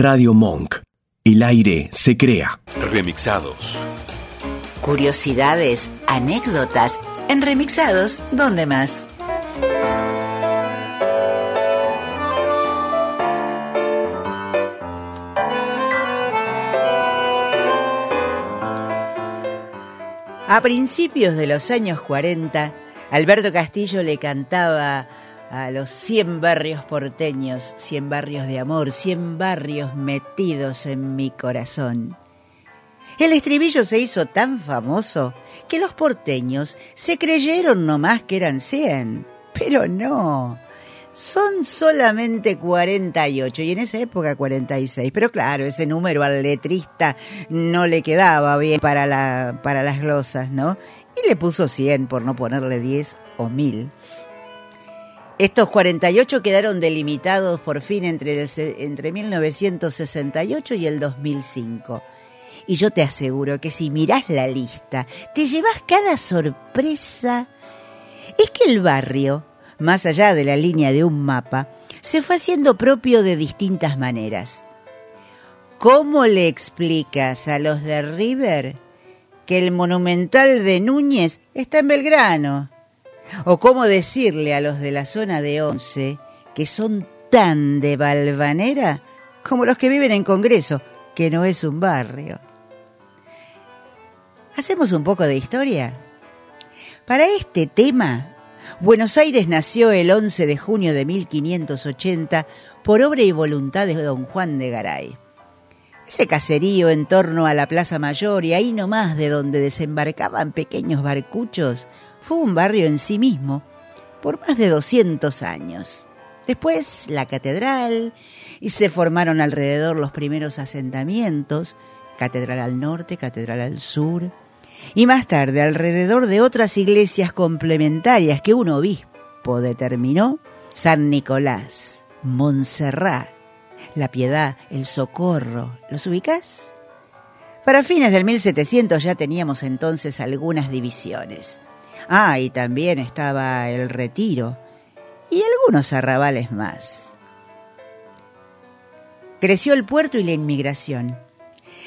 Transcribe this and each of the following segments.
Radio Monk. El aire se crea. Remixados. Curiosidades, anécdotas, en remixados, ¿dónde más? A principios de los años 40, Alberto Castillo le cantaba a los 100 barrios porteños, 100 barrios de amor, 100 barrios metidos en mi corazón. El estribillo se hizo tan famoso que los porteños se creyeron nomás que eran 100, pero no. Son solamente 48 y en esa época 46. Pero claro, ese número al letrista no le quedaba bien para, la, para las glosas, ¿no? Y le puso 100 por no ponerle 10 o 1000. Estos 48 quedaron delimitados por fin entre, entre 1968 y el 2005. Y yo te aseguro que si mirás la lista, te llevas cada sorpresa. Es que el barrio más allá de la línea de un mapa, se fue haciendo propio de distintas maneras. ¿Cómo le explicas a los de River que el monumental de Núñez está en Belgrano? ¿O cómo decirle a los de la zona de Once que son tan de Balvanera como los que viven en Congreso, que no es un barrio? ¿Hacemos un poco de historia? Para este tema Buenos Aires nació el 11 de junio de 1580 por obra y voluntad de don Juan de Garay. Ese caserío en torno a la Plaza Mayor y ahí nomás de donde desembarcaban pequeños barcuchos fue un barrio en sí mismo por más de 200 años. Después la catedral y se formaron alrededor los primeros asentamientos, catedral al norte, catedral al sur, y más tarde alrededor de otras iglesias complementarias que un obispo determinó, San Nicolás, Montserrat, La Piedad, El Socorro, ¿los ubicás? Para fines del 1700 ya teníamos entonces algunas divisiones. Ah, y también estaba el Retiro y algunos arrabales más. Creció el puerto y la inmigración.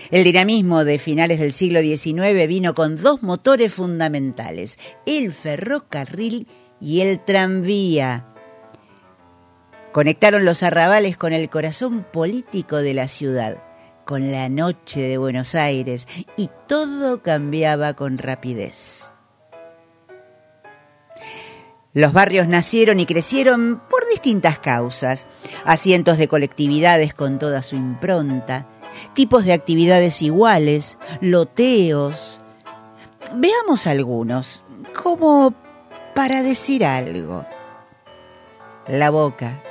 El dinamismo de finales del siglo XIX vino con dos motores fundamentales, el ferrocarril y el tranvía. Conectaron los arrabales con el corazón político de la ciudad, con la noche de Buenos Aires, y todo cambiaba con rapidez. Los barrios nacieron y crecieron por distintas causas, asientos de colectividades con toda su impronta, tipos de actividades iguales, loteos. Veamos algunos, como para decir algo. La Boca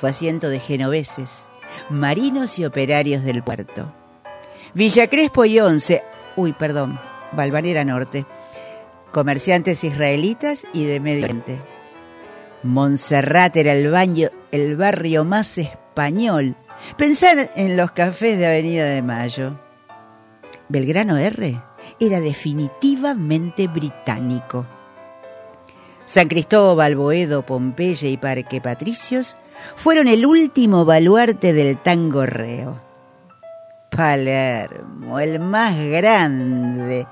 fue asiento de genoveses, marinos y operarios del puerto. Villa Crespo y Once, uy, perdón, Balvanera Norte, comerciantes israelitas y de Medio Oriente. Montserrat era el, baño, el barrio más español Pensar en los cafés de Avenida de Mayo. Belgrano R era definitivamente británico. San Cristóbal, Boedo, Pompeya y Parque Patricios fueron el último baluarte del tango reo. Palermo, el más grande,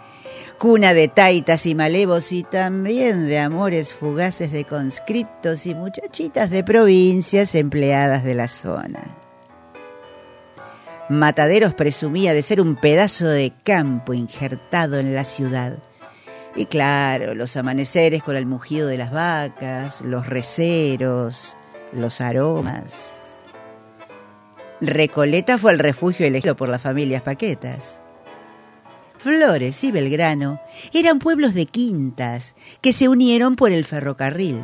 cuna de taitas y malevos y también de amores fugaces de conscriptos y muchachitas de provincias empleadas de la zona. Mataderos presumía de ser un pedazo de campo injertado en la ciudad. Y claro, los amaneceres con el mugido de las vacas, los receros, los aromas. Recoleta fue el refugio elegido por las familias Paquetas. Flores y Belgrano eran pueblos de quintas que se unieron por el ferrocarril.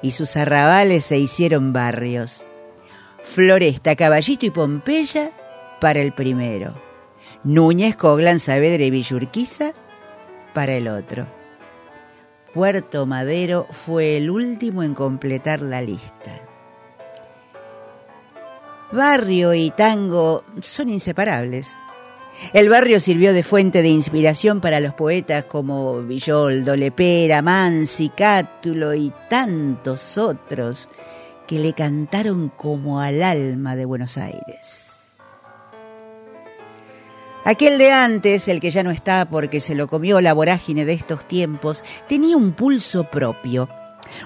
Y sus arrabales se hicieron barrios Floresta, Caballito y Pompeya para el primero. Núñez, Coglan, Saavedra y Villurquiza para el otro. Puerto Madero fue el último en completar la lista. Barrio y tango son inseparables. El barrio sirvió de fuente de inspiración para los poetas como Villoldo, Lepera, Mansi, Cátulo y tantos otros que le cantaron como al alma de Buenos Aires. Aquel de antes, el que ya no está porque se lo comió la vorágine de estos tiempos, tenía un pulso propio,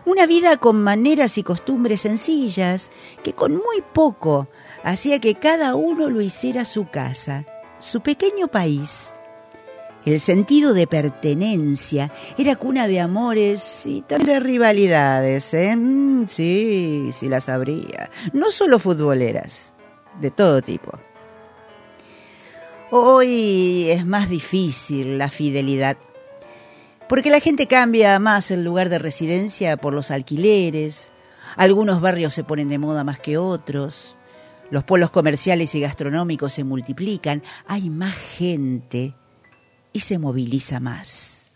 una vida con maneras y costumbres sencillas, que con muy poco hacía que cada uno lo hiciera su casa, su pequeño país. El sentido de pertenencia era cuna de amores y también de rivalidades, ¿eh? Mm, sí, sí las habría. No solo futboleras, de todo tipo. Hoy es más difícil la fidelidad, porque la gente cambia más el lugar de residencia por los alquileres, algunos barrios se ponen de moda más que otros, los polos comerciales y gastronómicos se multiplican, hay más gente y se moviliza más.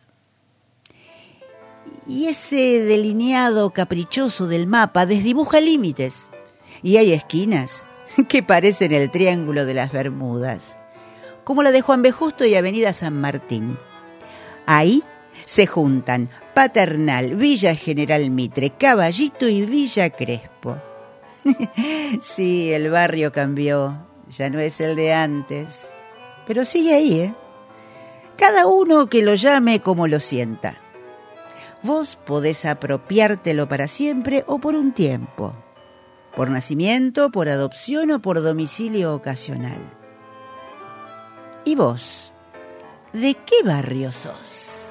Y ese delineado caprichoso del mapa desdibuja límites. Y hay esquinas que parecen el triángulo de las Bermudas, como la de Juan B. Justo y Avenida San Martín. Ahí se juntan Paternal, Villa General Mitre, Caballito y Villa Crespo. sí, el barrio cambió, ya no es el de antes, pero sigue ahí, ¿eh? cada uno que lo llame como lo sienta. Vos podés apropiártelo para siempre o por un tiempo, por nacimiento, por adopción o por domicilio ocasional. ¿Y vos? ¿De qué barrio sos?